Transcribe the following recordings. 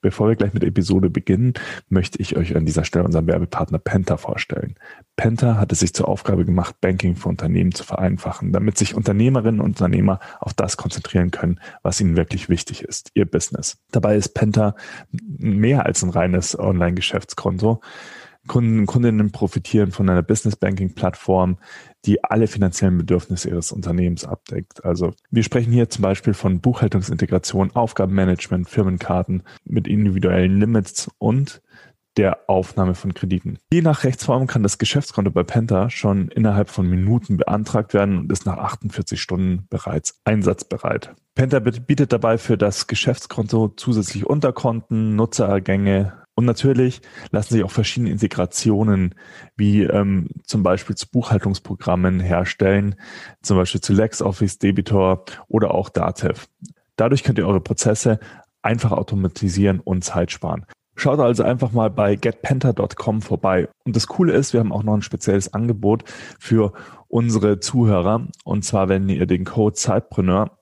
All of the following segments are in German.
Bevor wir gleich mit Episode beginnen, möchte ich euch an dieser Stelle unseren Werbepartner Penta vorstellen. Penta hat es sich zur Aufgabe gemacht, Banking für Unternehmen zu vereinfachen, damit sich Unternehmerinnen und Unternehmer auf das konzentrieren können, was ihnen wirklich wichtig ist, ihr Business. Dabei ist Penta mehr als ein reines Online-Geschäftskonto. Kunden, Kundinnen profitieren von einer Business Banking Plattform, die alle finanziellen Bedürfnisse ihres Unternehmens abdeckt. Also wir sprechen hier zum Beispiel von Buchhaltungsintegration, Aufgabenmanagement, Firmenkarten mit individuellen Limits und der Aufnahme von Krediten. Je nach Rechtsform kann das Geschäftskonto bei Penta schon innerhalb von Minuten beantragt werden und ist nach 48 Stunden bereits einsatzbereit. Penta bietet dabei für das Geschäftskonto zusätzlich Unterkonten, Nutzerergänge, und natürlich lassen sich auch verschiedene Integrationen, wie ähm, zum Beispiel zu Buchhaltungsprogrammen herstellen, zum Beispiel zu LexOffice, Debitor oder auch Datev. Dadurch könnt ihr eure Prozesse einfach automatisieren und Zeit sparen. Schaut also einfach mal bei getpenta.com vorbei. Und das Coole ist, wir haben auch noch ein spezielles Angebot für unsere Zuhörer. Und zwar, wenn ihr den Code Zeitpreneur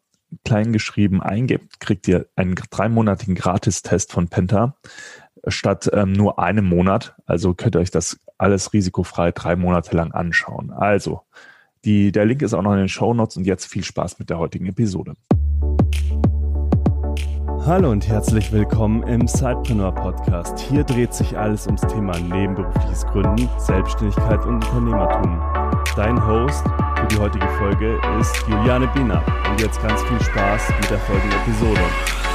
kleingeschrieben eingebt, kriegt ihr einen dreimonatigen Gratistest von Penta statt ähm, nur einem Monat. Also könnt ihr euch das alles risikofrei drei Monate lang anschauen. Also, die, der Link ist auch noch in den Show Notes und jetzt viel Spaß mit der heutigen Episode. Hallo und herzlich willkommen im Sidepreneur Podcast. Hier dreht sich alles ums Thema nebenberufliches Gründen, Selbstständigkeit und Unternehmertum. Dein Host für die heutige Folge ist Juliane Biener. Und jetzt ganz viel Spaß mit der folgenden Episode.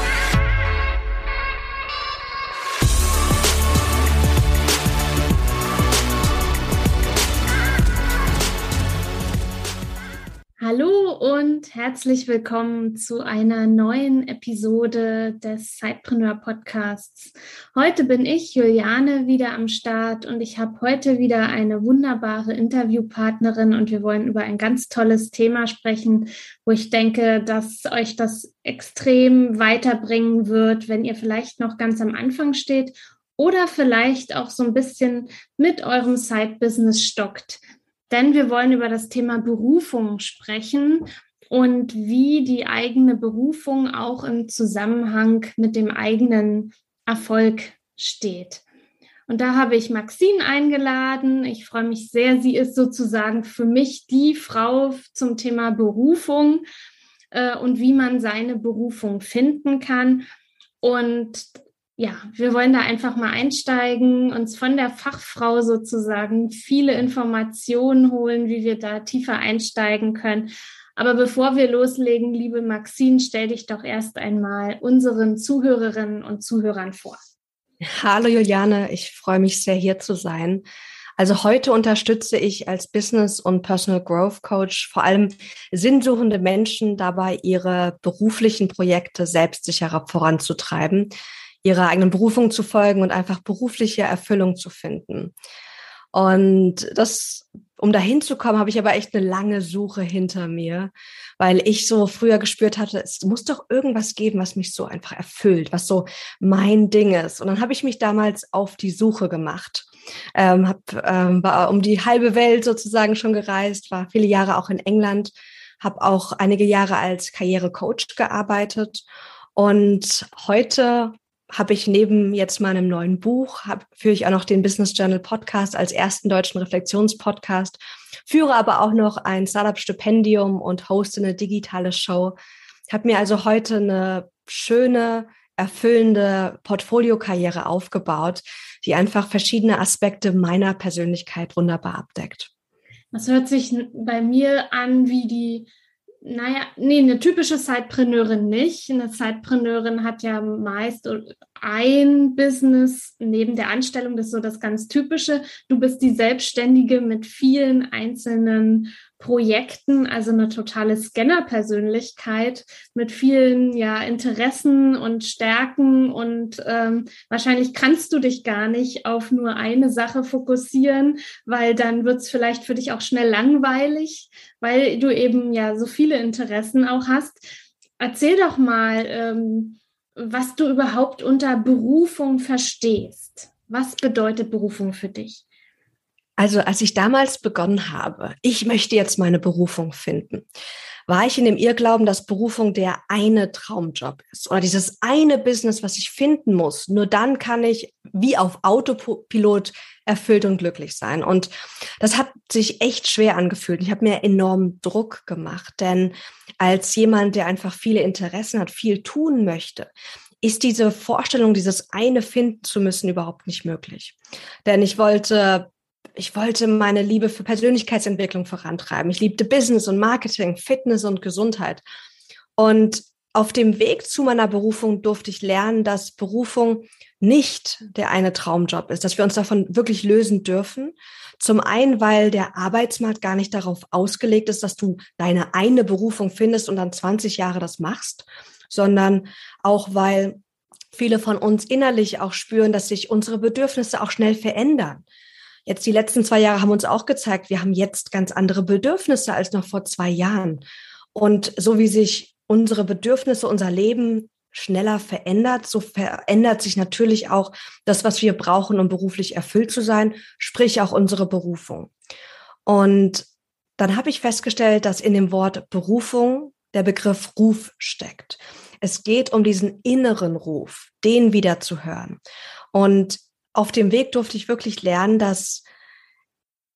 Und herzlich willkommen zu einer neuen Episode des Sidepreneur Podcasts. Heute bin ich, Juliane, wieder am Start und ich habe heute wieder eine wunderbare Interviewpartnerin und wir wollen über ein ganz tolles Thema sprechen, wo ich denke, dass euch das extrem weiterbringen wird, wenn ihr vielleicht noch ganz am Anfang steht oder vielleicht auch so ein bisschen mit eurem Side-Business stockt denn wir wollen über das Thema Berufung sprechen und wie die eigene Berufung auch im Zusammenhang mit dem eigenen Erfolg steht. Und da habe ich Maxine eingeladen. Ich freue mich sehr. Sie ist sozusagen für mich die Frau zum Thema Berufung äh, und wie man seine Berufung finden kann. Und ja, wir wollen da einfach mal einsteigen, uns von der Fachfrau sozusagen viele Informationen holen, wie wir da tiefer einsteigen können. Aber bevor wir loslegen, liebe Maxine, stell dich doch erst einmal unseren Zuhörerinnen und Zuhörern vor. Hallo Juliane, ich freue mich sehr hier zu sein. Also heute unterstütze ich als Business und Personal Growth Coach vor allem sinnsuchende Menschen dabei, ihre beruflichen Projekte selbstsicherer voranzutreiben ihrer eigenen Berufung zu folgen und einfach berufliche Erfüllung zu finden. Und das, um dahin zu kommen, habe ich aber echt eine lange Suche hinter mir, weil ich so früher gespürt hatte, es muss doch irgendwas geben, was mich so einfach erfüllt, was so mein Ding ist. Und dann habe ich mich damals auf die Suche gemacht. Ähm, hab, ähm, war um die halbe Welt sozusagen schon gereist, war viele Jahre auch in England, habe auch einige Jahre als Karrierecoach gearbeitet und heute habe ich neben jetzt meinem neuen Buch, hab, führe ich auch noch den Business Journal Podcast als ersten deutschen Reflexionspodcast, führe aber auch noch ein Startup-Stipendium und hoste eine digitale Show. Habe mir also heute eine schöne, erfüllende Portfoliokarriere aufgebaut, die einfach verschiedene Aspekte meiner Persönlichkeit wunderbar abdeckt. Das hört sich bei mir an wie die naja, nee, eine typische Sidepreneurin nicht. Eine Sidepreneurin hat ja meist ein Business neben der Anstellung, das ist so das ganz Typische. Du bist die Selbstständige mit vielen einzelnen Projekten, also eine totale Scanner-Persönlichkeit mit vielen ja, Interessen und Stärken und ähm, wahrscheinlich kannst du dich gar nicht auf nur eine Sache fokussieren, weil dann wird es vielleicht für dich auch schnell langweilig, weil du eben ja so viele Interessen auch hast. Erzähl doch mal, ähm, was du überhaupt unter Berufung verstehst. Was bedeutet Berufung für dich? Also als ich damals begonnen habe, ich möchte jetzt meine Berufung finden, war ich in dem Irrglauben, dass Berufung der eine Traumjob ist oder dieses eine Business, was ich finden muss. Nur dann kann ich wie auf Autopilot erfüllt und glücklich sein. Und das hat sich echt schwer angefühlt. Ich habe mir enorm Druck gemacht, denn als jemand, der einfach viele Interessen hat, viel tun möchte, ist diese Vorstellung, dieses eine finden zu müssen, überhaupt nicht möglich. Denn ich wollte ich wollte meine Liebe für Persönlichkeitsentwicklung vorantreiben. Ich liebte Business und Marketing, Fitness und Gesundheit. Und auf dem Weg zu meiner Berufung durfte ich lernen, dass Berufung nicht der eine Traumjob ist, dass wir uns davon wirklich lösen dürfen. Zum einen, weil der Arbeitsmarkt gar nicht darauf ausgelegt ist, dass du deine eine Berufung findest und dann 20 Jahre das machst, sondern auch, weil viele von uns innerlich auch spüren, dass sich unsere Bedürfnisse auch schnell verändern. Jetzt die letzten zwei Jahre haben uns auch gezeigt, wir haben jetzt ganz andere Bedürfnisse als noch vor zwei Jahren. Und so wie sich unsere Bedürfnisse, unser Leben schneller verändert, so verändert sich natürlich auch das, was wir brauchen, um beruflich erfüllt zu sein, sprich auch unsere Berufung. Und dann habe ich festgestellt, dass in dem Wort Berufung der Begriff Ruf steckt. Es geht um diesen inneren Ruf, den wieder zu hören. Und auf dem Weg durfte ich wirklich lernen, dass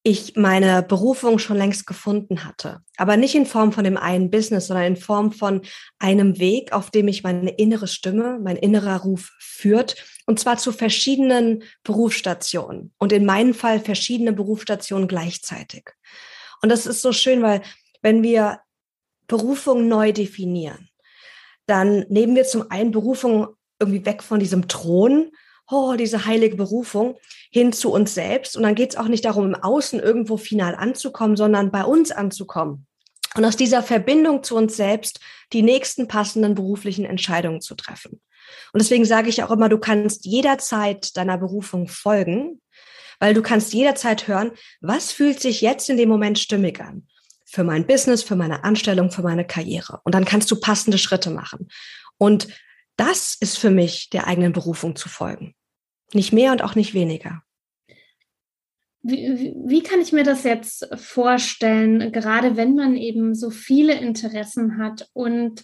ich meine Berufung schon längst gefunden hatte. Aber nicht in Form von dem einen Business, sondern in Form von einem Weg, auf dem mich meine innere Stimme, mein innerer Ruf führt. Und zwar zu verschiedenen Berufsstationen. Und in meinem Fall verschiedene Berufsstationen gleichzeitig. Und das ist so schön, weil wenn wir Berufung neu definieren, dann nehmen wir zum einen Berufung irgendwie weg von diesem Thron oh, diese heilige Berufung hin zu uns selbst. Und dann geht es auch nicht darum, im Außen irgendwo final anzukommen, sondern bei uns anzukommen. Und aus dieser Verbindung zu uns selbst die nächsten passenden beruflichen Entscheidungen zu treffen. Und deswegen sage ich auch immer, du kannst jederzeit deiner Berufung folgen, weil du kannst jederzeit hören, was fühlt sich jetzt in dem Moment stimmig an? Für mein Business, für meine Anstellung, für meine Karriere. Und dann kannst du passende Schritte machen. Und das ist für mich der eigenen Berufung zu folgen. Nicht mehr und auch nicht weniger. Wie, wie, kann ich mir das jetzt vorstellen, gerade wenn man eben so viele Interessen hat und,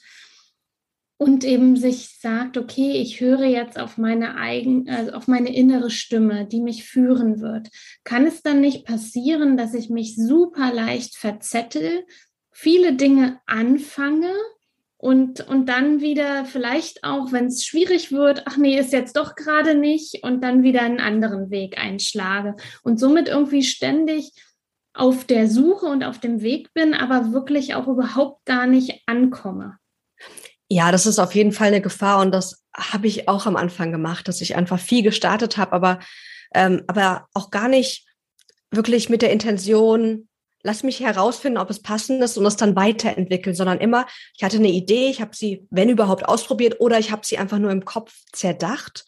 und eben sich sagt, okay, ich höre jetzt auf meine eigen, also auf meine innere Stimme, die mich führen wird. Kann es dann nicht passieren, dass ich mich super leicht verzettel, viele Dinge anfange und, und dann wieder vielleicht auch, wenn es schwierig wird, ach nee, ist jetzt doch gerade nicht und dann wieder einen anderen Weg einschlage und somit irgendwie ständig auf der Suche und auf dem Weg bin, aber wirklich auch überhaupt gar nicht ankomme. Ja, das ist auf jeden Fall eine Gefahr und das habe ich auch am Anfang gemacht, dass ich einfach viel gestartet habe, aber, ähm, aber auch gar nicht wirklich mit der Intention, lass mich herausfinden, ob es passend ist und es dann weiterentwickeln, sondern immer, ich hatte eine Idee, ich habe sie, wenn überhaupt, ausprobiert oder ich habe sie einfach nur im Kopf zerdacht.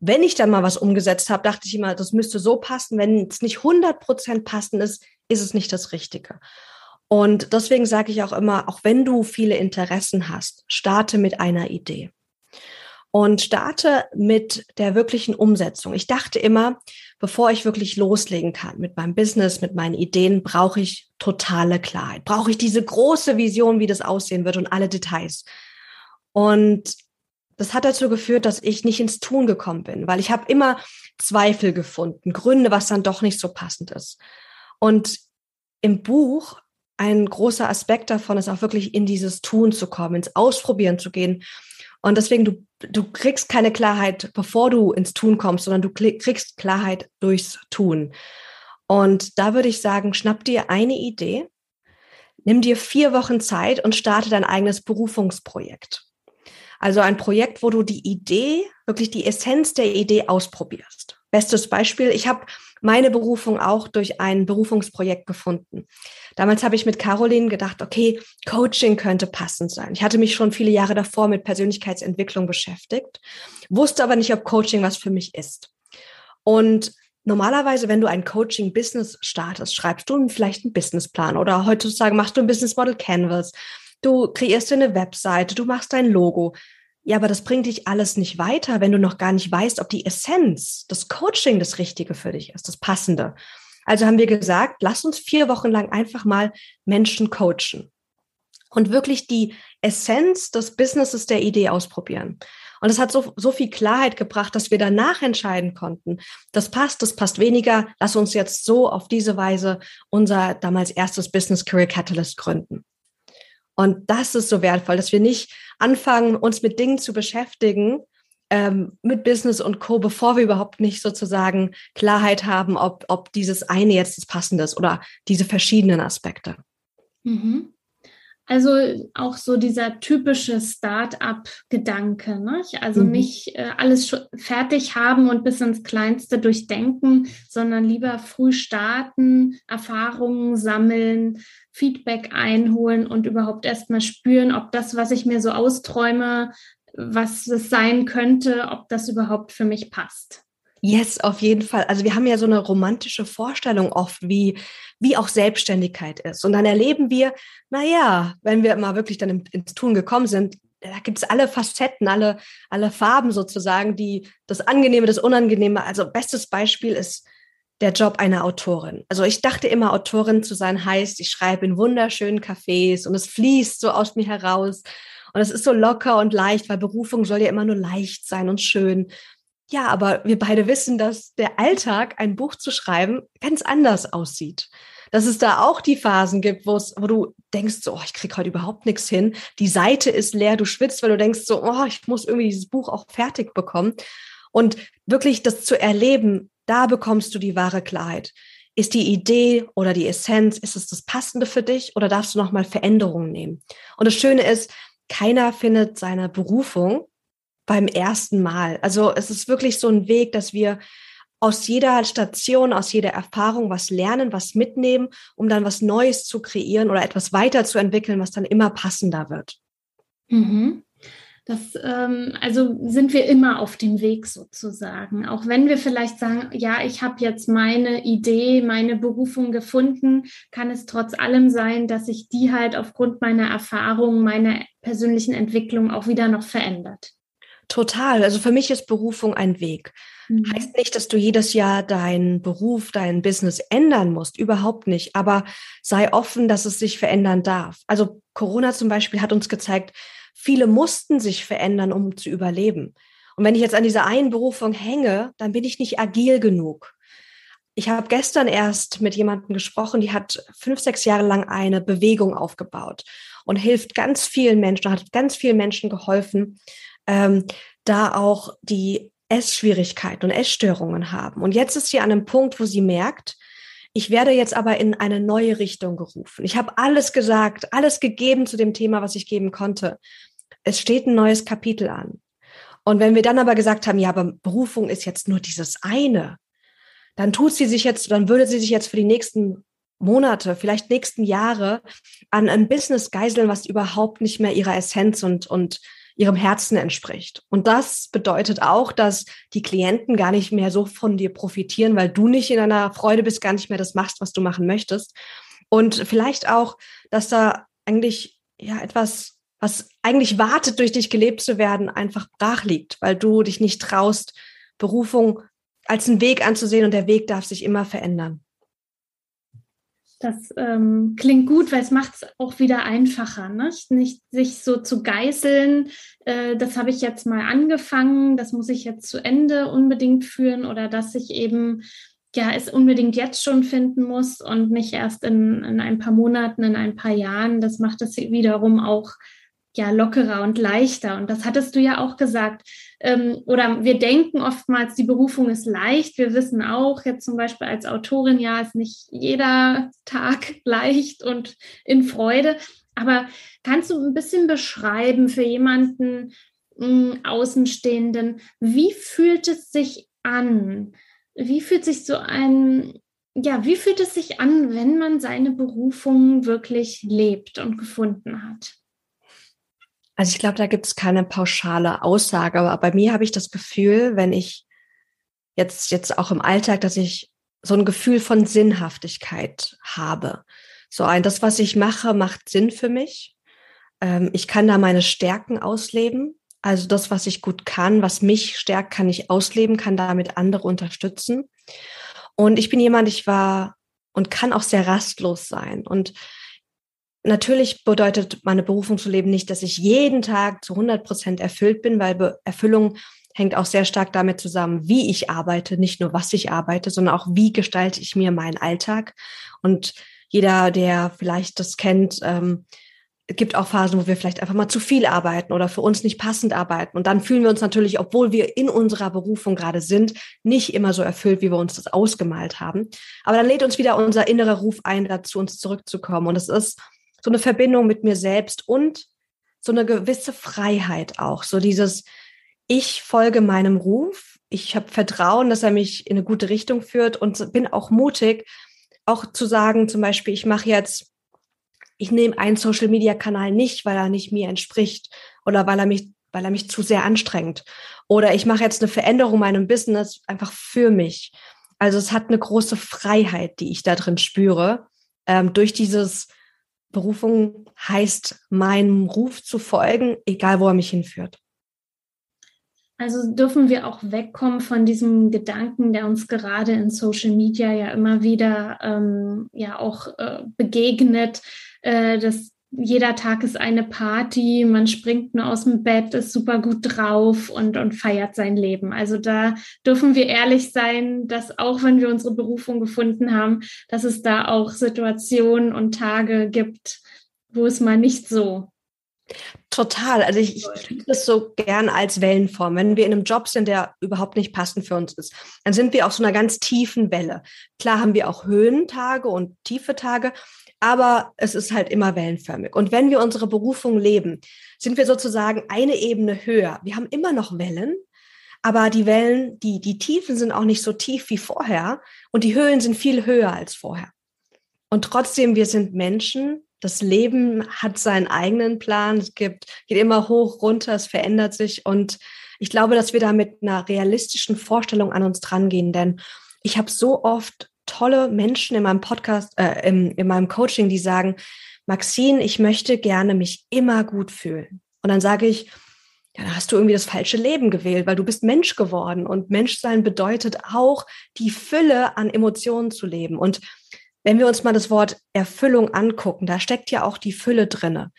Wenn ich dann mal was umgesetzt habe, dachte ich immer, das müsste so passen. Wenn es nicht 100 Prozent passend ist, ist es nicht das Richtige. Und deswegen sage ich auch immer, auch wenn du viele Interessen hast, starte mit einer Idee und starte mit der wirklichen Umsetzung. Ich dachte immer, bevor ich wirklich loslegen kann mit meinem Business, mit meinen Ideen, brauche ich totale Klarheit. Brauche ich diese große Vision, wie das aussehen wird und alle Details. Und das hat dazu geführt, dass ich nicht ins Tun gekommen bin, weil ich habe immer Zweifel gefunden, Gründe, was dann doch nicht so passend ist. Und im Buch ein großer Aspekt davon ist auch wirklich in dieses Tun zu kommen, ins Ausprobieren zu gehen und deswegen, du, du kriegst keine Klarheit, bevor du ins Tun kommst, sondern du kriegst Klarheit durchs Tun. Und da würde ich sagen, schnapp dir eine Idee, nimm dir vier Wochen Zeit und starte dein eigenes Berufungsprojekt. Also ein Projekt, wo du die Idee, wirklich die Essenz der Idee ausprobierst. Bestes Beispiel, ich habe meine Berufung auch durch ein Berufungsprojekt gefunden. Damals habe ich mit Caroline gedacht, okay, Coaching könnte passend sein. Ich hatte mich schon viele Jahre davor mit Persönlichkeitsentwicklung beschäftigt, wusste aber nicht, ob Coaching was für mich ist. Und normalerweise, wenn du ein Coaching-Business startest, schreibst du vielleicht einen Businessplan oder heutzutage machst du ein Business Model Canvas. Du kreierst eine Webseite, du machst dein Logo. Ja, aber das bringt dich alles nicht weiter, wenn du noch gar nicht weißt, ob die Essenz, das Coaching das Richtige für dich ist, das Passende. Also haben wir gesagt, lass uns vier Wochen lang einfach mal Menschen coachen. und wirklich die Essenz des Businesses der Idee ausprobieren. Und es hat so, so viel Klarheit gebracht, dass wir danach entscheiden konnten, das passt, das passt weniger, lass uns jetzt so auf diese Weise unser damals erstes Business Career Catalyst gründen. Und das ist so wertvoll, dass wir nicht anfangen, uns mit Dingen zu beschäftigen, ähm, mit Business und Co., bevor wir überhaupt nicht sozusagen Klarheit haben, ob, ob dieses eine jetzt das Passende ist oder diese verschiedenen Aspekte. Mhm. Also auch so dieser typische Start-up-Gedanke, ne? also mhm. nicht äh, alles fertig haben und bis ins Kleinste durchdenken, sondern lieber früh starten, Erfahrungen sammeln, Feedback einholen und überhaupt erstmal spüren, ob das, was ich mir so austräume, was es sein könnte, ob das überhaupt für mich passt. Yes, auf jeden Fall. Also wir haben ja so eine romantische Vorstellung oft, wie, wie auch Selbstständigkeit ist. Und dann erleben wir, naja, wenn wir mal wirklich dann ins Tun gekommen sind, da gibt es alle Facetten, alle, alle Farben sozusagen, die das Angenehme, das Unangenehme. Also bestes Beispiel ist der Job einer Autorin. Also ich dachte immer, Autorin zu sein heißt, ich schreibe in wunderschönen Cafés und es fließt so aus mir heraus. Und es ist so locker und leicht, weil Berufung soll ja immer nur leicht sein und schön. Ja, aber wir beide wissen, dass der Alltag, ein Buch zu schreiben, ganz anders aussieht. Dass es da auch die Phasen gibt, wo du denkst, so, oh, ich krieg heute überhaupt nichts hin. Die Seite ist leer, du schwitzt, weil du denkst, so, oh, ich muss irgendwie dieses Buch auch fertig bekommen. Und wirklich das zu erleben, da bekommst du die wahre Klarheit. Ist die Idee oder die Essenz, ist es das Passende für dich oder darfst du nochmal Veränderungen nehmen? Und das Schöne ist, keiner findet seine Berufung beim ersten Mal. Also es ist wirklich so ein Weg, dass wir aus jeder Station, aus jeder Erfahrung was lernen, was mitnehmen, um dann was Neues zu kreieren oder etwas weiterzuentwickeln, was dann immer passender wird. Mhm. Das, ähm, also sind wir immer auf dem Weg sozusagen. Auch wenn wir vielleicht sagen, ja, ich habe jetzt meine Idee, meine Berufung gefunden, kann es trotz allem sein, dass sich die halt aufgrund meiner Erfahrung, meiner persönlichen Entwicklung auch wieder noch verändert. Total. Also für mich ist Berufung ein Weg. Mhm. Heißt nicht, dass du jedes Jahr deinen Beruf, dein Business ändern musst. Überhaupt nicht. Aber sei offen, dass es sich verändern darf. Also Corona zum Beispiel hat uns gezeigt, viele mussten sich verändern, um zu überleben. Und wenn ich jetzt an dieser einen Berufung hänge, dann bin ich nicht agil genug. Ich habe gestern erst mit jemandem gesprochen, die hat fünf, sechs Jahre lang eine Bewegung aufgebaut und hilft ganz vielen Menschen, hat ganz vielen Menschen geholfen, ähm, da auch die Essschwierigkeiten und Essstörungen haben. Und jetzt ist sie an einem Punkt, wo sie merkt, ich werde jetzt aber in eine neue Richtung gerufen. Ich habe alles gesagt, alles gegeben zu dem Thema, was ich geben konnte. Es steht ein neues Kapitel an. Und wenn wir dann aber gesagt haben, ja, aber Berufung ist jetzt nur dieses eine, dann tut sie sich jetzt, dann würde sie sich jetzt für die nächsten Monate, vielleicht nächsten Jahre an einem Business geiseln, was überhaupt nicht mehr ihrer Essenz und, und ihrem Herzen entspricht. Und das bedeutet auch, dass die Klienten gar nicht mehr so von dir profitieren, weil du nicht in einer Freude bist, gar nicht mehr das machst, was du machen möchtest. Und vielleicht auch, dass da eigentlich ja etwas, was eigentlich wartet, durch dich gelebt zu werden, einfach brach liegt, weil du dich nicht traust, Berufung als einen Weg anzusehen und der Weg darf sich immer verändern. Das ähm, klingt gut, weil es macht es auch wieder einfacher, ne? nicht sich so zu geißeln. Äh, das habe ich jetzt mal angefangen, das muss ich jetzt zu Ende unbedingt führen oder dass ich eben ja es unbedingt jetzt schon finden muss und nicht erst in, in ein paar Monaten, in ein paar Jahren. Das macht es wiederum auch ja lockerer und leichter. Und das hattest du ja auch gesagt. Ähm, oder wir denken oftmals, die Berufung ist leicht. Wir wissen auch jetzt zum Beispiel als Autorin, ja, ist nicht jeder Tag leicht und in Freude. Aber kannst du ein bisschen beschreiben für jemanden mh, hm, Außenstehenden, wie fühlt es sich an? Wie fühlt sich so ein, ja, wie fühlt es sich an, wenn man seine Berufung wirklich lebt und gefunden hat? Also ich glaube, da gibt es keine pauschale Aussage, aber bei mir habe ich das Gefühl, wenn ich jetzt, jetzt auch im Alltag, dass ich so ein Gefühl von Sinnhaftigkeit habe. So ein, das, was ich mache, macht Sinn für mich. Ähm, ich kann da meine Stärken ausleben. Also das, was ich gut kann, was mich stärkt, kann ich ausleben, kann damit andere unterstützen. Und ich bin jemand, ich war und kann auch sehr rastlos sein. Und natürlich bedeutet meine Berufung zu leben nicht, dass ich jeden Tag zu 100 Prozent erfüllt bin, weil Erfüllung hängt auch sehr stark damit zusammen, wie ich arbeite, nicht nur was ich arbeite, sondern auch wie gestalte ich mir meinen Alltag. Und jeder, der vielleicht das kennt, ähm, gibt auch Phasen, wo wir vielleicht einfach mal zu viel arbeiten oder für uns nicht passend arbeiten. Und dann fühlen wir uns natürlich, obwohl wir in unserer Berufung gerade sind, nicht immer so erfüllt, wie wir uns das ausgemalt haben. Aber dann lädt uns wieder unser innerer Ruf ein, dazu uns zurückzukommen. Und es ist so eine Verbindung mit mir selbst und so eine gewisse Freiheit auch. So dieses, ich folge meinem Ruf. Ich habe Vertrauen, dass er mich in eine gute Richtung führt und bin auch mutig, auch zu sagen, zum Beispiel, ich mache jetzt ich nehme einen Social Media Kanal nicht, weil er nicht mir entspricht oder weil er mich, weil er mich zu sehr anstrengt. Oder ich mache jetzt eine Veränderung in meinem Business einfach für mich. Also es hat eine große Freiheit, die ich da drin spüre. Ähm, durch dieses Berufung heißt, meinem Ruf zu folgen, egal wo er mich hinführt. Also dürfen wir auch wegkommen von diesem Gedanken, der uns gerade in Social Media ja immer wieder ähm, ja auch äh, begegnet, äh, dass jeder Tag ist eine Party, man springt nur aus dem Bett, ist super gut drauf und, und feiert sein Leben. Also da dürfen wir ehrlich sein, dass auch wenn wir unsere Berufung gefunden haben, dass es da auch Situationen und Tage gibt, wo es mal nicht so Total. Also ich, ich liebe das so gern als Wellenform. Wenn wir in einem Job sind, der überhaupt nicht passend für uns ist, dann sind wir auf so einer ganz tiefen Welle. Klar haben wir auch Höhentage und tiefe Tage, aber es ist halt immer wellenförmig. Und wenn wir unsere Berufung leben, sind wir sozusagen eine Ebene höher. Wir haben immer noch Wellen, aber die Wellen, die, die Tiefen sind auch nicht so tief wie vorher und die Höhen sind viel höher als vorher. Und trotzdem, wir sind Menschen das Leben hat seinen eigenen Plan. Es gibt, geht immer hoch, runter, es verändert sich. Und ich glaube, dass wir da mit einer realistischen Vorstellung an uns drangehen. Denn ich habe so oft tolle Menschen in meinem Podcast, äh, in, in meinem Coaching, die sagen, Maxine, ich möchte gerne mich immer gut fühlen. Und dann sage ich, ja, da hast du irgendwie das falsche Leben gewählt, weil du bist Mensch geworden. Und Menschsein bedeutet auch, die Fülle an Emotionen zu leben. Und wenn wir uns mal das Wort Erfüllung angucken, da steckt ja auch die Fülle drinne.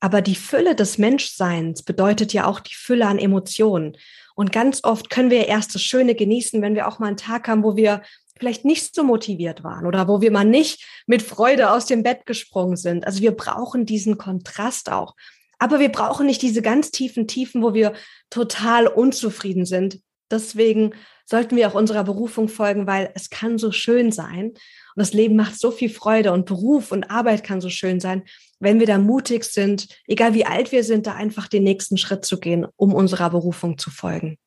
Aber die Fülle des Menschseins bedeutet ja auch die Fülle an Emotionen. Und ganz oft können wir erst das Schöne genießen, wenn wir auch mal einen Tag haben, wo wir vielleicht nicht so motiviert waren oder wo wir mal nicht mit Freude aus dem Bett gesprungen sind. Also wir brauchen diesen Kontrast auch. Aber wir brauchen nicht diese ganz tiefen Tiefen, wo wir total unzufrieden sind. Deswegen sollten wir auch unserer Berufung folgen, weil es kann so schön sein. Und das Leben macht so viel Freude und Beruf und Arbeit kann so schön sein, wenn wir da mutig sind, egal wie alt wir sind, da einfach den nächsten Schritt zu gehen, um unserer Berufung zu folgen.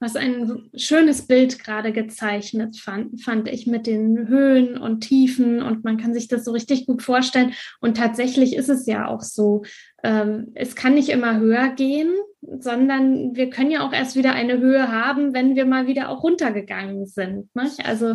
Was ein schönes Bild gerade gezeichnet fand, fand ich mit den Höhen und Tiefen und man kann sich das so richtig gut vorstellen. Und tatsächlich ist es ja auch so, ähm, es kann nicht immer höher gehen, sondern wir können ja auch erst wieder eine Höhe haben, wenn wir mal wieder auch runtergegangen sind. Nicht? Also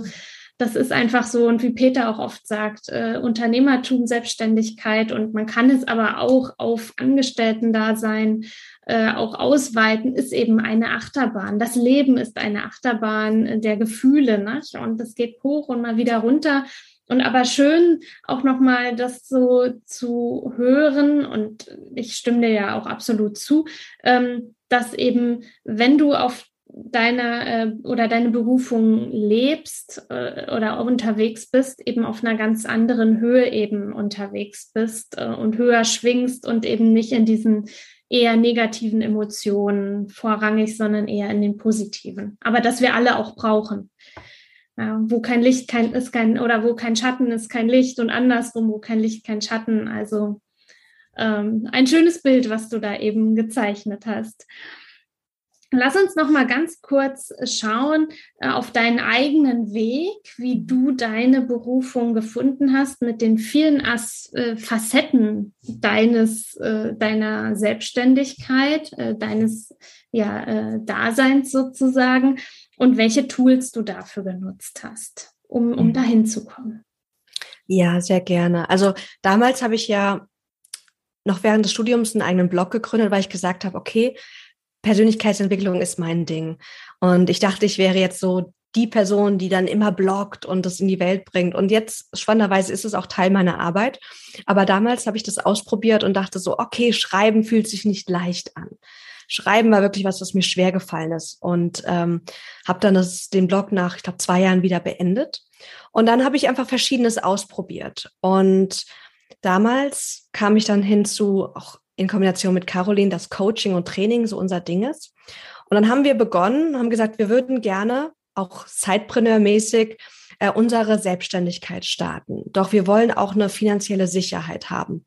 das ist einfach so und wie Peter auch oft sagt, äh, Unternehmertum, Selbstständigkeit und man kann es aber auch auf Angestellten-Dasein äh, auch ausweiten, ist eben eine Achterbahn. Das Leben ist eine Achterbahn der Gefühle nicht? und das geht hoch und mal wieder runter. Und aber schön auch nochmal das so zu hören und ich stimme dir ja auch absolut zu, ähm, dass eben, wenn du auf deiner äh, oder deine Berufung lebst äh, oder unterwegs bist, eben auf einer ganz anderen Höhe eben unterwegs bist äh, und höher schwingst und eben nicht in diesen eher negativen Emotionen vorrangig, sondern eher in den positiven. Aber dass wir alle auch brauchen. Ja, wo kein Licht kein, ist kein, oder wo kein Schatten ist kein Licht und andersrum, wo kein Licht kein Schatten. Also ähm, ein schönes Bild, was du da eben gezeichnet hast. Lass uns noch mal ganz kurz schauen äh, auf deinen eigenen Weg, wie du deine Berufung gefunden hast mit den vielen As äh, Facetten deines äh, deiner Selbstständigkeit, äh, deines ja, äh, Daseins sozusagen und welche Tools du dafür genutzt hast, um, um mhm. dahin zu kommen. Ja, sehr gerne. Also damals habe ich ja noch während des Studiums einen eigenen Blog gegründet, weil ich gesagt habe, okay, Persönlichkeitsentwicklung ist mein Ding. Und ich dachte, ich wäre jetzt so die Person, die dann immer bloggt und das in die Welt bringt. Und jetzt, spannenderweise, ist es auch Teil meiner Arbeit. Aber damals habe ich das ausprobiert und dachte so, okay, Schreiben fühlt sich nicht leicht an. Schreiben war wirklich was, was mir schwer gefallen ist. Und ähm, habe dann das, den Blog nach, ich glaube, zwei Jahren wieder beendet. Und dann habe ich einfach Verschiedenes ausprobiert. Und damals kam ich dann hinzu, auch in Kombination mit Caroline, dass Coaching und Training so unser Ding ist. Und dann haben wir begonnen, haben gesagt, wir würden gerne auch Sidepreneur-mäßig äh, unsere Selbstständigkeit starten. Doch wir wollen auch eine finanzielle Sicherheit haben.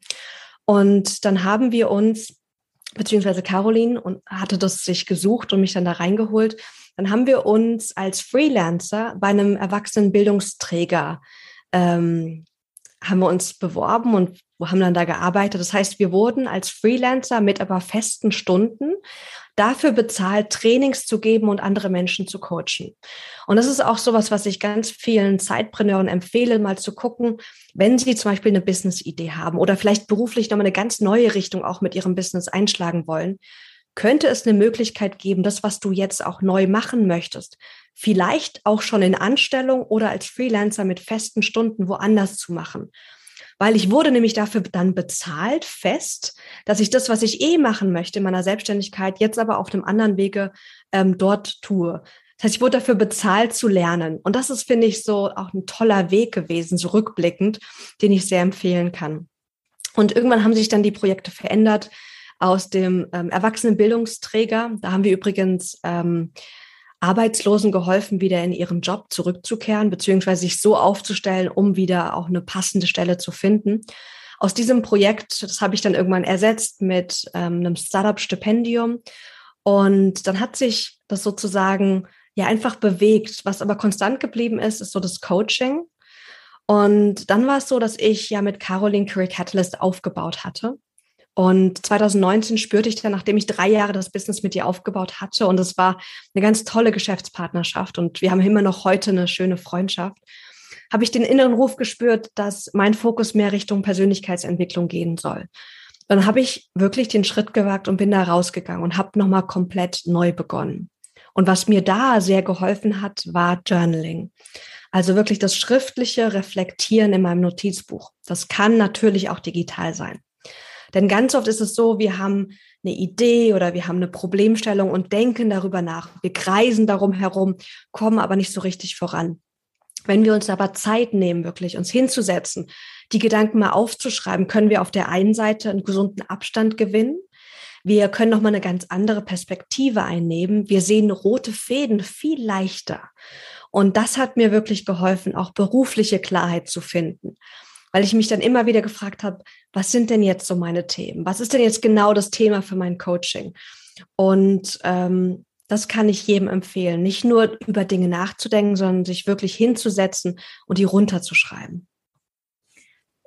Und dann haben wir uns, beziehungsweise Caroline, und hatte das sich gesucht und mich dann da reingeholt, dann haben wir uns als Freelancer bei einem erwachsenen Bildungsträger ähm, haben wir uns beworben und haben dann da gearbeitet. Das heißt, wir wurden als Freelancer mit aber festen Stunden dafür bezahlt, Trainings zu geben und andere Menschen zu coachen. Und das ist auch sowas, was ich ganz vielen Zeitpreneuren empfehle, mal zu gucken, wenn sie zum Beispiel eine Business-Idee haben oder vielleicht beruflich nochmal eine ganz neue Richtung auch mit ihrem Business einschlagen wollen, könnte es eine Möglichkeit geben, das, was du jetzt auch neu machen möchtest, vielleicht auch schon in Anstellung oder als Freelancer mit festen Stunden woanders zu machen weil ich wurde nämlich dafür dann bezahlt, fest, dass ich das, was ich eh machen möchte in meiner Selbstständigkeit, jetzt aber auf einem anderen Wege ähm, dort tue. Das heißt, ich wurde dafür bezahlt zu lernen. Und das ist, finde ich, so auch ein toller Weg gewesen, so rückblickend, den ich sehr empfehlen kann. Und irgendwann haben sich dann die Projekte verändert aus dem ähm, Erwachsenenbildungsträger. Da haben wir übrigens ähm, Arbeitslosen geholfen, wieder in ihren Job zurückzukehren, beziehungsweise sich so aufzustellen, um wieder auch eine passende Stelle zu finden. Aus diesem Projekt, das habe ich dann irgendwann ersetzt mit ähm, einem Startup-Stipendium. Und dann hat sich das sozusagen ja einfach bewegt. Was aber konstant geblieben ist, ist so das Coaching. Und dann war es so, dass ich ja mit Caroline Curry Catalyst aufgebaut hatte. Und 2019 spürte ich dann, nachdem ich drei Jahre das Business mit ihr aufgebaut hatte, und es war eine ganz tolle Geschäftspartnerschaft und wir haben immer noch heute eine schöne Freundschaft, habe ich den inneren Ruf gespürt, dass mein Fokus mehr Richtung Persönlichkeitsentwicklung gehen soll. Dann habe ich wirklich den Schritt gewagt und bin da rausgegangen und habe nochmal komplett neu begonnen. Und was mir da sehr geholfen hat, war Journaling. Also wirklich das schriftliche Reflektieren in meinem Notizbuch. Das kann natürlich auch digital sein. Denn ganz oft ist es so, wir haben eine Idee oder wir haben eine Problemstellung und denken darüber nach. Wir kreisen darum herum, kommen aber nicht so richtig voran. Wenn wir uns aber Zeit nehmen, wirklich uns hinzusetzen, die Gedanken mal aufzuschreiben, können wir auf der einen Seite einen gesunden Abstand gewinnen. Wir können nochmal eine ganz andere Perspektive einnehmen. Wir sehen rote Fäden viel leichter. Und das hat mir wirklich geholfen, auch berufliche Klarheit zu finden weil ich mich dann immer wieder gefragt habe, was sind denn jetzt so meine Themen? Was ist denn jetzt genau das Thema für mein Coaching? Und ähm, das kann ich jedem empfehlen, nicht nur über Dinge nachzudenken, sondern sich wirklich hinzusetzen und die runterzuschreiben.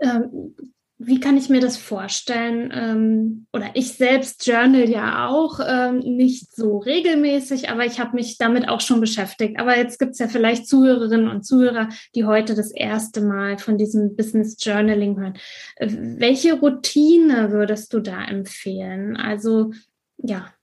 Ähm, wie kann ich mir das vorstellen? Ähm, oder ich selbst journal ja auch ähm, nicht so regelmäßig, aber ich habe mich damit auch schon beschäftigt. Aber jetzt gibt es ja vielleicht Zuhörerinnen und Zuhörer, die heute das erste Mal von diesem Business Journaling hören. Äh, welche Routine würdest du da empfehlen? Also ja.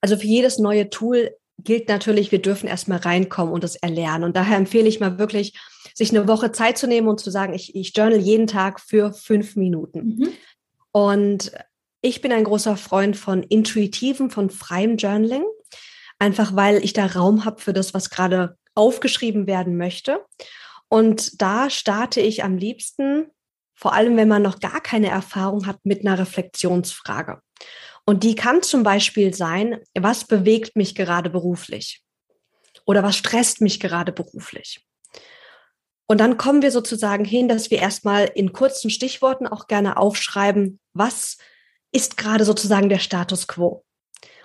Also für jedes neue Tool gilt natürlich, wir dürfen erstmal reinkommen und das erlernen. Und daher empfehle ich mal wirklich, sich eine Woche Zeit zu nehmen und zu sagen, ich, ich journal jeden Tag für fünf Minuten. Mhm. Und ich bin ein großer Freund von intuitivem, von freiem Journaling, einfach weil ich da Raum habe für das, was gerade aufgeschrieben werden möchte. Und da starte ich am liebsten, vor allem wenn man noch gar keine Erfahrung hat, mit einer Reflexionsfrage. Und die kann zum Beispiel sein, was bewegt mich gerade beruflich? Oder was stresst mich gerade beruflich? Und dann kommen wir sozusagen hin, dass wir erstmal in kurzen Stichworten auch gerne aufschreiben, was ist gerade sozusagen der Status quo?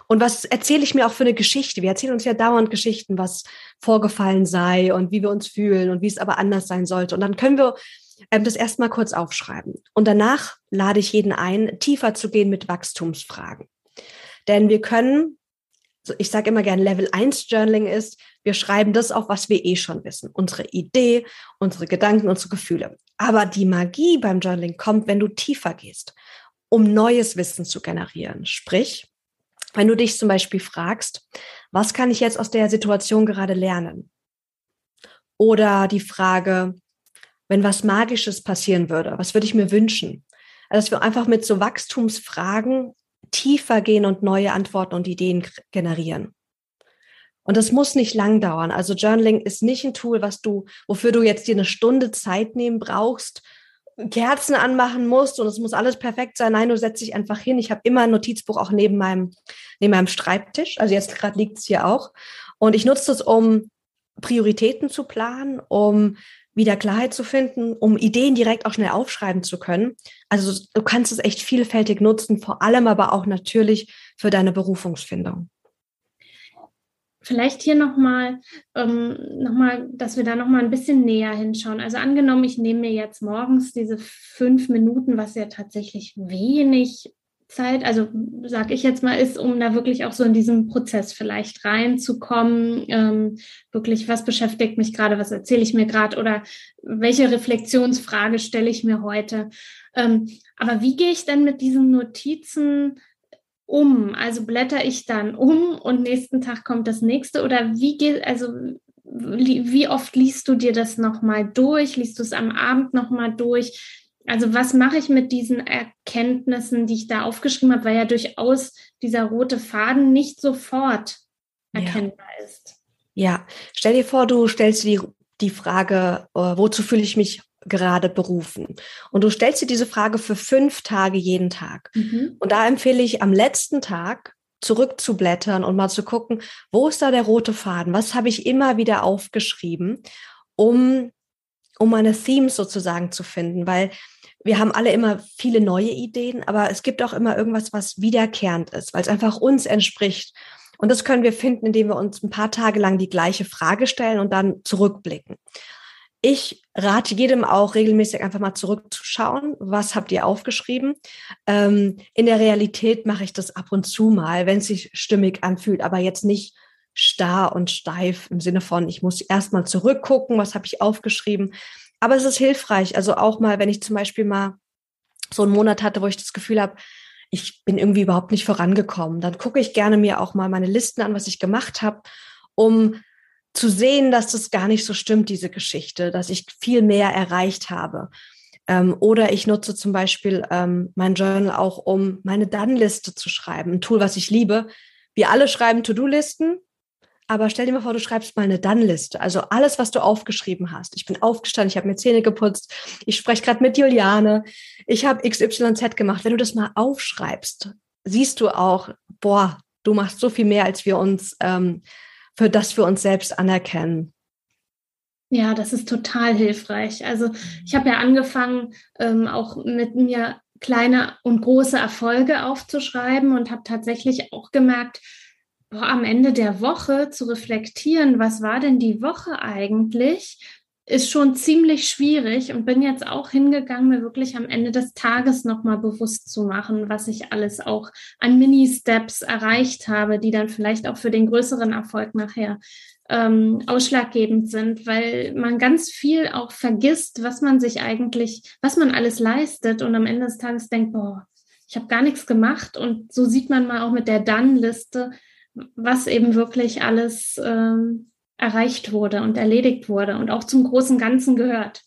Und was erzähle ich mir auch für eine Geschichte? Wir erzählen uns ja dauernd Geschichten, was vorgefallen sei und wie wir uns fühlen und wie es aber anders sein sollte. Und dann können wir ähm, das erstmal kurz aufschreiben. Und danach lade ich jeden ein, tiefer zu gehen mit Wachstumsfragen. Denn wir können, ich sage immer gern, Level 1 Journaling ist, wir schreiben das auf, was wir eh schon wissen. Unsere Idee, unsere Gedanken, unsere Gefühle. Aber die Magie beim Journaling kommt, wenn du tiefer gehst, um neues Wissen zu generieren. Sprich, Wenn du dich zum Beispiel fragst, was kann ich jetzt aus der Situation gerade lernen? Oder die Frage, wenn was Magisches passieren würde, was würde ich mir wünschen? Also, dass wir einfach mit so Wachstumsfragen tiefer gehen und neue Antworten und Ideen generieren. Und das muss nicht lang dauern. Also Journaling ist nicht ein Tool, was du, wofür du jetzt dir eine Stunde Zeit nehmen brauchst, Kerzen anmachen musst und es muss alles perfekt sein. Nein, du setzt dich einfach hin. Ich habe immer ein Notizbuch auch neben meinem, neben meinem Schreibtisch. Also jetzt gerade liegt es hier auch. Und ich nutze das, um Prioritäten zu planen, um wieder Klarheit zu finden, um Ideen direkt auch schnell aufschreiben zu können. Also du kannst es echt vielfältig nutzen, vor allem aber auch natürlich für deine Berufungsfindung. Vielleicht hier nochmal, ähm, noch dass wir da nochmal ein bisschen näher hinschauen. Also angenommen, ich nehme mir jetzt morgens diese fünf Minuten, was ja tatsächlich wenig Zeit, also sage ich jetzt mal, ist, um da wirklich auch so in diesen Prozess vielleicht reinzukommen. Ähm, wirklich, was beschäftigt mich gerade, was erzähle ich mir gerade oder welche Reflexionsfrage stelle ich mir heute? Ähm, aber wie gehe ich denn mit diesen Notizen um? Also blätter ich dann um und nächsten Tag kommt das nächste oder wie geht, also wie oft liest du dir das nochmal durch? Liest du es am Abend nochmal durch? Also was mache ich mit diesen Erkenntnissen, die ich da aufgeschrieben habe, weil ja durchaus dieser rote Faden nicht sofort erkennbar ja. ist. Ja, stell dir vor, du stellst die, die Frage, äh, wozu fühle ich mich gerade berufen? Und du stellst dir diese Frage für fünf Tage jeden Tag. Mhm. Und da empfehle ich am letzten Tag zurückzublättern und mal zu gucken, wo ist da der rote Faden? Was habe ich immer wieder aufgeschrieben, um, um meine Themes sozusagen zu finden? Weil wir haben alle immer viele neue Ideen, aber es gibt auch immer irgendwas, was wiederkehrend ist, weil es einfach uns entspricht. Und das können wir finden, indem wir uns ein paar Tage lang die gleiche Frage stellen und dann zurückblicken. Ich rate jedem auch regelmäßig einfach mal zurückzuschauen. Was habt ihr aufgeschrieben? Ähm, in der Realität mache ich das ab und zu mal, wenn es sich stimmig anfühlt, aber jetzt nicht starr und steif im Sinne von, ich muss erstmal zurückgucken, was habe ich aufgeschrieben, aber es ist hilfreich. Also auch mal, wenn ich zum Beispiel mal so einen Monat hatte, wo ich das Gefühl habe, ich bin irgendwie überhaupt nicht vorangekommen, dann gucke ich gerne mir auch mal meine Listen an, was ich gemacht habe, um zu sehen, dass das gar nicht so stimmt, diese Geschichte, dass ich viel mehr erreicht habe. Ähm, oder ich nutze zum Beispiel ähm, mein Journal auch, um meine Done-Liste zu schreiben. Ein Tool, was ich liebe. Wir alle schreiben To-Do-Listen. Aber stell dir mal vor, du schreibst mal eine Dann-Liste. Also alles, was du aufgeschrieben hast. Ich bin aufgestanden, ich habe mir Zähne geputzt, ich spreche gerade mit Juliane, ich habe XYZ gemacht. Wenn du das mal aufschreibst, siehst du auch, boah, du machst so viel mehr, als wir uns ähm, für das wir uns selbst anerkennen. Ja, das ist total hilfreich. Also ich habe ja angefangen, ähm, auch mit mir kleine und große Erfolge aufzuschreiben und habe tatsächlich auch gemerkt, am Ende der Woche zu reflektieren, was war denn die Woche eigentlich, ist schon ziemlich schwierig und bin jetzt auch hingegangen, mir wirklich am Ende des Tages nochmal bewusst zu machen, was ich alles auch an Mini-Steps erreicht habe, die dann vielleicht auch für den größeren Erfolg nachher ähm, ausschlaggebend sind, weil man ganz viel auch vergisst, was man sich eigentlich, was man alles leistet und am Ende des Tages denkt, boah, ich habe gar nichts gemacht und so sieht man mal auch mit der Dann-Liste, was eben wirklich alles ähm, erreicht wurde und erledigt wurde und auch zum großen Ganzen gehört.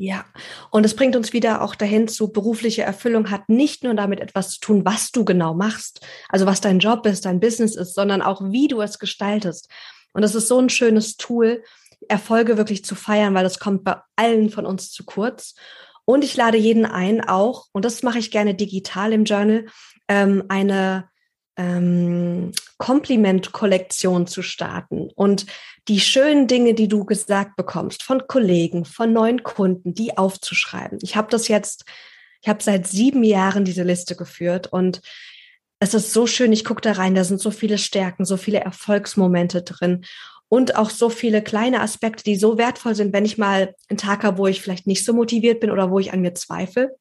Ja, und es bringt uns wieder auch dahin zu, berufliche Erfüllung hat nicht nur damit etwas zu tun, was du genau machst, also was dein Job ist, dein Business ist, sondern auch wie du es gestaltest. Und das ist so ein schönes Tool, Erfolge wirklich zu feiern, weil das kommt bei allen von uns zu kurz. Und ich lade jeden ein, auch, und das mache ich gerne digital im Journal, ähm, eine ähm, Kompliment-Kollektion zu starten und die schönen Dinge, die du gesagt bekommst von Kollegen, von neuen Kunden, die aufzuschreiben. Ich habe das jetzt, ich habe seit sieben Jahren diese Liste geführt und es ist so schön, ich gucke da rein, da sind so viele Stärken, so viele Erfolgsmomente drin und auch so viele kleine Aspekte, die so wertvoll sind, wenn ich mal einen Tag habe, wo ich vielleicht nicht so motiviert bin oder wo ich an mir zweifle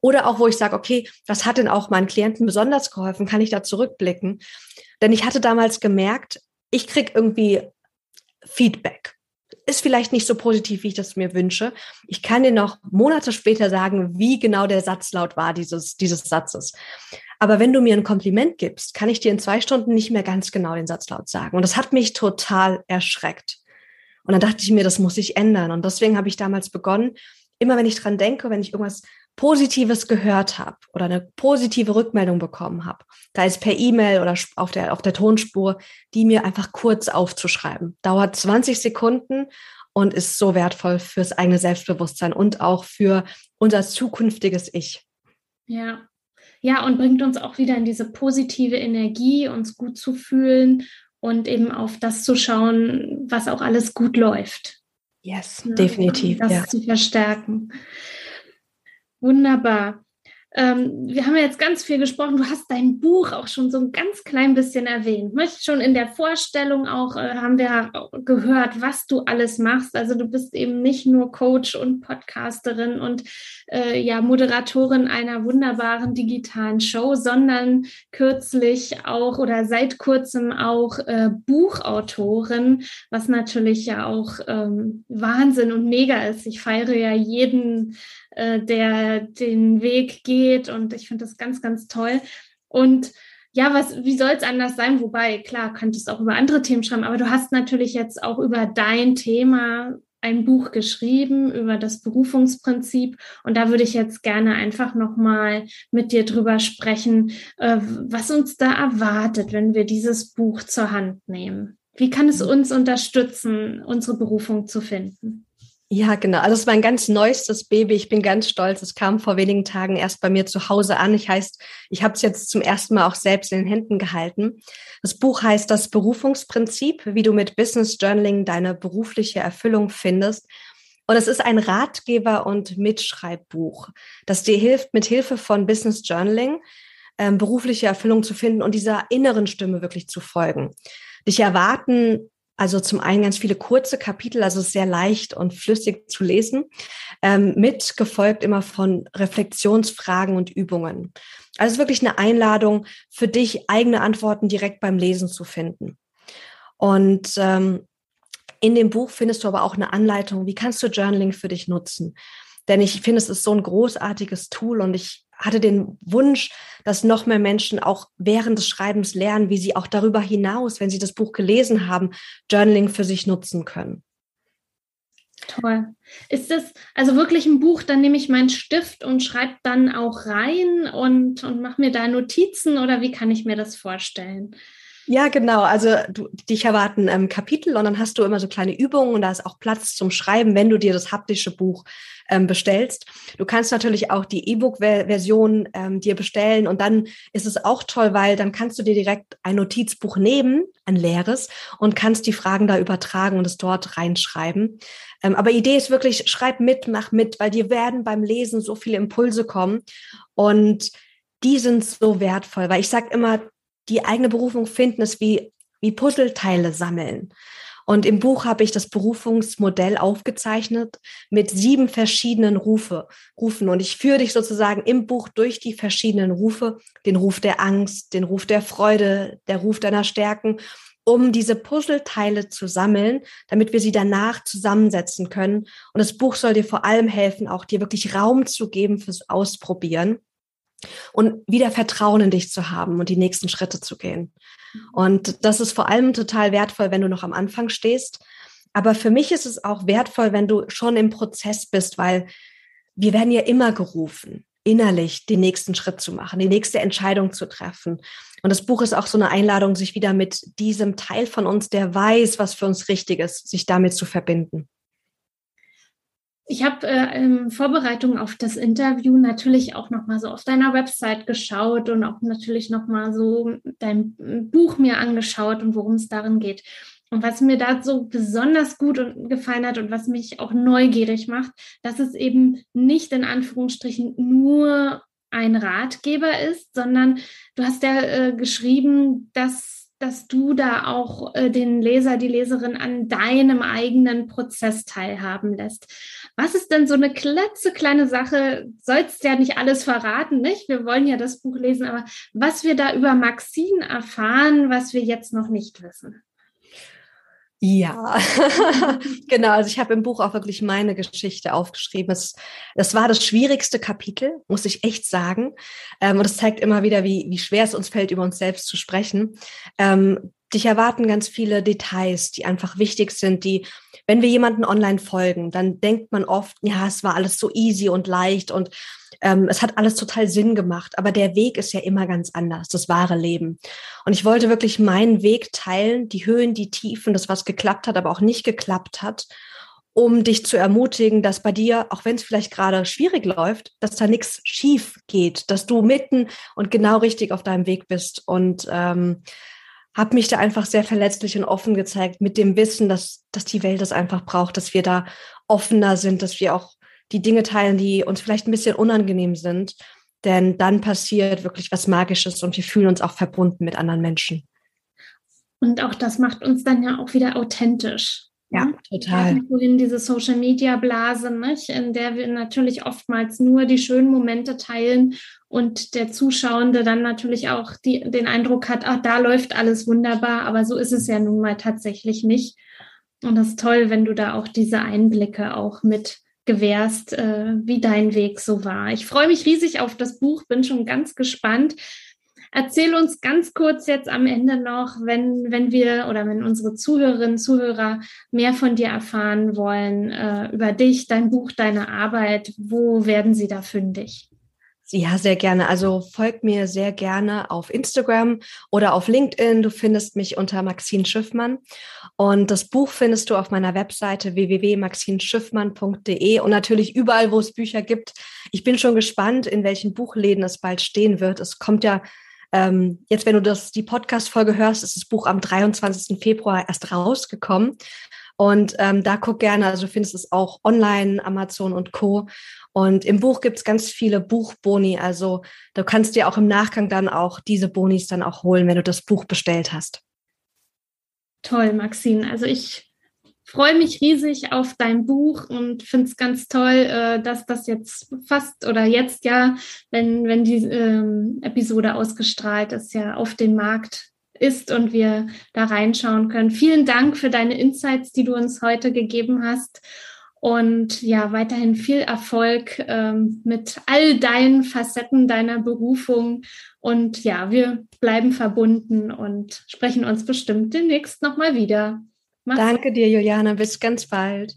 oder auch, wo ich sage, okay, was hat denn auch meinen Klienten besonders geholfen? Kann ich da zurückblicken? Denn ich hatte damals gemerkt, ich krieg irgendwie Feedback. Ist vielleicht nicht so positiv, wie ich das mir wünsche. Ich kann dir noch Monate später sagen, wie genau der Satzlaut war dieses, dieses Satzes. Aber wenn du mir ein Kompliment gibst, kann ich dir in zwei Stunden nicht mehr ganz genau den Satz laut sagen. Und das hat mich total erschreckt. Und dann dachte ich mir, das muss ich ändern. Und deswegen habe ich damals begonnen, immer wenn ich dran denke, wenn ich irgendwas Positives gehört habe oder eine positive Rückmeldung bekommen habe, da ist per E-Mail oder auf der, auf der Tonspur, die mir einfach kurz aufzuschreiben. Dauert 20 Sekunden und ist so wertvoll fürs eigene Selbstbewusstsein und auch für unser zukünftiges Ich. Ja. Ja, und bringt uns auch wieder in diese positive Energie, uns gut zu fühlen und eben auf das zu schauen, was auch alles gut läuft. Yes, ja, definitiv. Das ja. zu verstärken. Wunderbar. Ähm, wir haben ja jetzt ganz viel gesprochen. Du hast dein Buch auch schon so ein ganz klein bisschen erwähnt. Möchte schon in der Vorstellung auch äh, haben wir gehört, was du alles machst. Also du bist eben nicht nur Coach und Podcasterin und äh, ja Moderatorin einer wunderbaren digitalen Show, sondern kürzlich auch oder seit kurzem auch äh, Buchautorin, was natürlich ja auch ähm, Wahnsinn und mega ist. Ich feiere ja jeden äh, der den Weg geht. Und ich finde das ganz, ganz toll. Und ja, was, wie soll es anders sein? Wobei, klar, könntest auch über andere Themen schreiben, aber du hast natürlich jetzt auch über dein Thema ein Buch geschrieben über das Berufungsprinzip und da würde ich jetzt gerne einfach noch mal mit dir drüber sprechen, äh, was uns da erwartet, wenn wir dieses Buch zur Hand nehmen. Wie kann es uns unterstützen, unsere Berufung zu finden? Ja, genau. Also es ist mein ganz neuestes Baby. Ich bin ganz stolz. Es kam vor wenigen Tagen erst bei mir zu Hause an. Ich heißt, ich habe es jetzt zum ersten Mal auch selbst in den Händen gehalten. Das Buch heißt Das Berufungsprinzip, wie du mit Business Journaling deine berufliche Erfüllung findest. Und es ist ein Ratgeber und Mitschreibbuch, das dir hilft, mit Hilfe von Business Journaling ähm, berufliche Erfüllung zu finden und dieser inneren Stimme wirklich zu folgen. Dich erwarten also zum einen ganz viele kurze Kapitel, also sehr leicht und flüssig zu lesen, ähm, mit gefolgt immer von Reflexionsfragen und Übungen. Also wirklich eine Einladung für dich, eigene Antworten direkt beim Lesen zu finden. Und ähm, in dem Buch findest du aber auch eine Anleitung, wie kannst du Journaling für dich nutzen. Denn ich finde, es ist so ein großartiges Tool und ich hatte den Wunsch, dass noch mehr Menschen auch während des Schreibens lernen, wie sie auch darüber hinaus, wenn sie das Buch gelesen haben, Journaling für sich nutzen können. Toll. Ist das also wirklich ein Buch, dann nehme ich meinen Stift und schreibe dann auch rein und, und mache mir da Notizen oder wie kann ich mir das vorstellen? Ja, genau. Also du, dich erwarten ähm, Kapitel und dann hast du immer so kleine Übungen und da ist auch Platz zum Schreiben, wenn du dir das haptische Buch ähm, bestellst. Du kannst natürlich auch die E-Book-Version ähm, dir bestellen und dann ist es auch toll, weil dann kannst du dir direkt ein Notizbuch nehmen, ein leeres, und kannst die Fragen da übertragen und es dort reinschreiben. Ähm, aber Idee ist wirklich, schreib mit, mach mit, weil dir werden beim Lesen so viele Impulse kommen und die sind so wertvoll, weil ich sage immer, die eigene Berufung finden, ist wie, wie Puzzleteile sammeln. Und im Buch habe ich das Berufungsmodell aufgezeichnet mit sieben verschiedenen Rufe, Rufen. Und ich führe dich sozusagen im Buch durch die verschiedenen Rufe, den Ruf der Angst, den Ruf der Freude, der Ruf deiner Stärken, um diese Puzzleteile zu sammeln, damit wir sie danach zusammensetzen können. Und das Buch soll dir vor allem helfen, auch dir wirklich Raum zu geben fürs Ausprobieren und wieder Vertrauen in dich zu haben und die nächsten Schritte zu gehen. Mhm. Und das ist vor allem total wertvoll, wenn du noch am Anfang stehst. Aber für mich ist es auch wertvoll, wenn du schon im Prozess bist, weil wir werden ja immer gerufen, innerlich den nächsten Schritt zu machen, die nächste Entscheidung zu treffen. Und das Buch ist auch so eine Einladung, sich wieder mit diesem Teil von uns, der weiß, was für uns richtig ist, sich damit zu verbinden. Ich habe äh, in Vorbereitung auf das Interview natürlich auch noch mal so auf deiner Website geschaut und auch natürlich noch mal so dein Buch mir angeschaut und worum es darin geht. Und was mir da so besonders gut gefallen hat und was mich auch neugierig macht, dass es eben nicht in Anführungsstrichen nur ein Ratgeber ist, sondern du hast ja äh, geschrieben, dass dass du da auch äh, den Leser, die Leserin an deinem eigenen Prozess teilhaben lässt. Was ist denn so eine klitzekleine Sache? Sollst ja nicht alles verraten, nicht? Wir wollen ja das Buch lesen, aber was wir da über Maxine erfahren, was wir jetzt noch nicht wissen. Ja, genau. Also ich habe im Buch auch wirklich meine Geschichte aufgeschrieben. Es, das war das schwierigste Kapitel, muss ich echt sagen. Ähm, und es zeigt immer wieder, wie, wie schwer es uns fällt, über uns selbst zu sprechen. Ähm, dich erwarten ganz viele Details, die einfach wichtig sind, die, wenn wir jemanden online folgen, dann denkt man oft, ja, es war alles so easy und leicht und ähm, es hat alles total Sinn gemacht. Aber der Weg ist ja immer ganz anders, das wahre Leben. Und ich wollte wirklich meinen Weg teilen, die Höhen, die Tiefen, das, was geklappt hat, aber auch nicht geklappt hat, um dich zu ermutigen, dass bei dir, auch wenn es vielleicht gerade schwierig läuft, dass da nichts schief geht, dass du mitten und genau richtig auf deinem Weg bist. Und ähm, habe mich da einfach sehr verletzlich und offen gezeigt mit dem Wissen, dass, dass die Welt das einfach braucht, dass wir da offener sind, dass wir auch die Dinge teilen, die uns vielleicht ein bisschen unangenehm sind. Denn dann passiert wirklich was Magisches und wir fühlen uns auch verbunden mit anderen Menschen. Und auch das macht uns dann ja auch wieder authentisch. Ja, total. Wir vorhin diese Social Media Blase, nicht? in der wir natürlich oftmals nur die schönen Momente teilen und der Zuschauende dann natürlich auch die, den Eindruck hat, ach, da läuft alles wunderbar, aber so ist es ja nun mal tatsächlich nicht. Und das ist toll, wenn du da auch diese Einblicke auch mit gewährst, äh, wie dein Weg so war. Ich freue mich riesig auf das Buch, bin schon ganz gespannt. Erzähl uns ganz kurz jetzt am Ende noch, wenn, wenn wir oder wenn unsere Zuhörerinnen, Zuhörer mehr von dir erfahren wollen, äh, über dich, dein Buch, deine Arbeit, wo werden sie da fündig? Ja, sehr gerne. Also folgt mir sehr gerne auf Instagram oder auf LinkedIn. Du findest mich unter Maxine Schiffmann. Und das Buch findest du auf meiner Webseite www.maxinschiffmann.de und natürlich überall, wo es Bücher gibt. Ich bin schon gespannt, in welchen Buchläden es bald stehen wird. Es kommt ja ähm, jetzt, wenn du das, die Podcast-Folge hörst, ist das Buch am 23. Februar erst rausgekommen. Und ähm, da guck gerne, also findest es auch online, Amazon und Co. Und im Buch gibt es ganz viele Buchboni. Also du kannst dir auch im Nachgang dann auch diese Bonis dann auch holen, wenn du das Buch bestellt hast. Toll, Maxine. Also ich freue mich riesig auf dein Buch und finde es ganz toll, äh, dass das jetzt fast oder jetzt ja, wenn, wenn die ähm, Episode ausgestrahlt ist, ja auf den Markt ist und wir da reinschauen können. Vielen Dank für deine Insights, die du uns heute gegeben hast. Und ja, weiterhin viel Erfolg ähm, mit all deinen Facetten deiner Berufung. Und ja, wir bleiben verbunden und sprechen uns bestimmt demnächst nochmal wieder. Mach's Danke dir, Juliana. Bis ganz bald.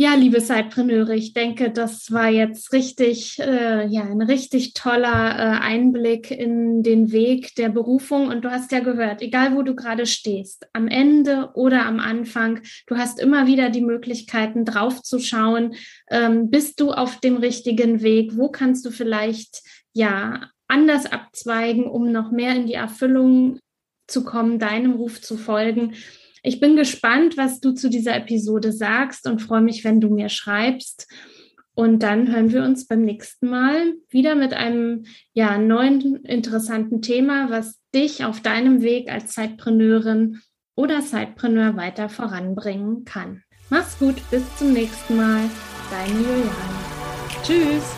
Ja, liebe Zeitpreneure, ich denke, das war jetzt richtig, äh, ja, ein richtig toller äh, Einblick in den Weg der Berufung. Und du hast ja gehört, egal wo du gerade stehst, am Ende oder am Anfang, du hast immer wieder die Möglichkeiten draufzuschauen, ähm, bist du auf dem richtigen Weg? Wo kannst du vielleicht, ja, anders abzweigen, um noch mehr in die Erfüllung zu kommen, deinem Ruf zu folgen? Ich bin gespannt, was du zu dieser Episode sagst und freue mich, wenn du mir schreibst. Und dann hören wir uns beim nächsten Mal wieder mit einem ja, neuen interessanten Thema, was dich auf deinem Weg als Zeitpreneurin oder Zeitpreneur weiter voranbringen kann. Mach's gut, bis zum nächsten Mal. Deine Juliane. Tschüss.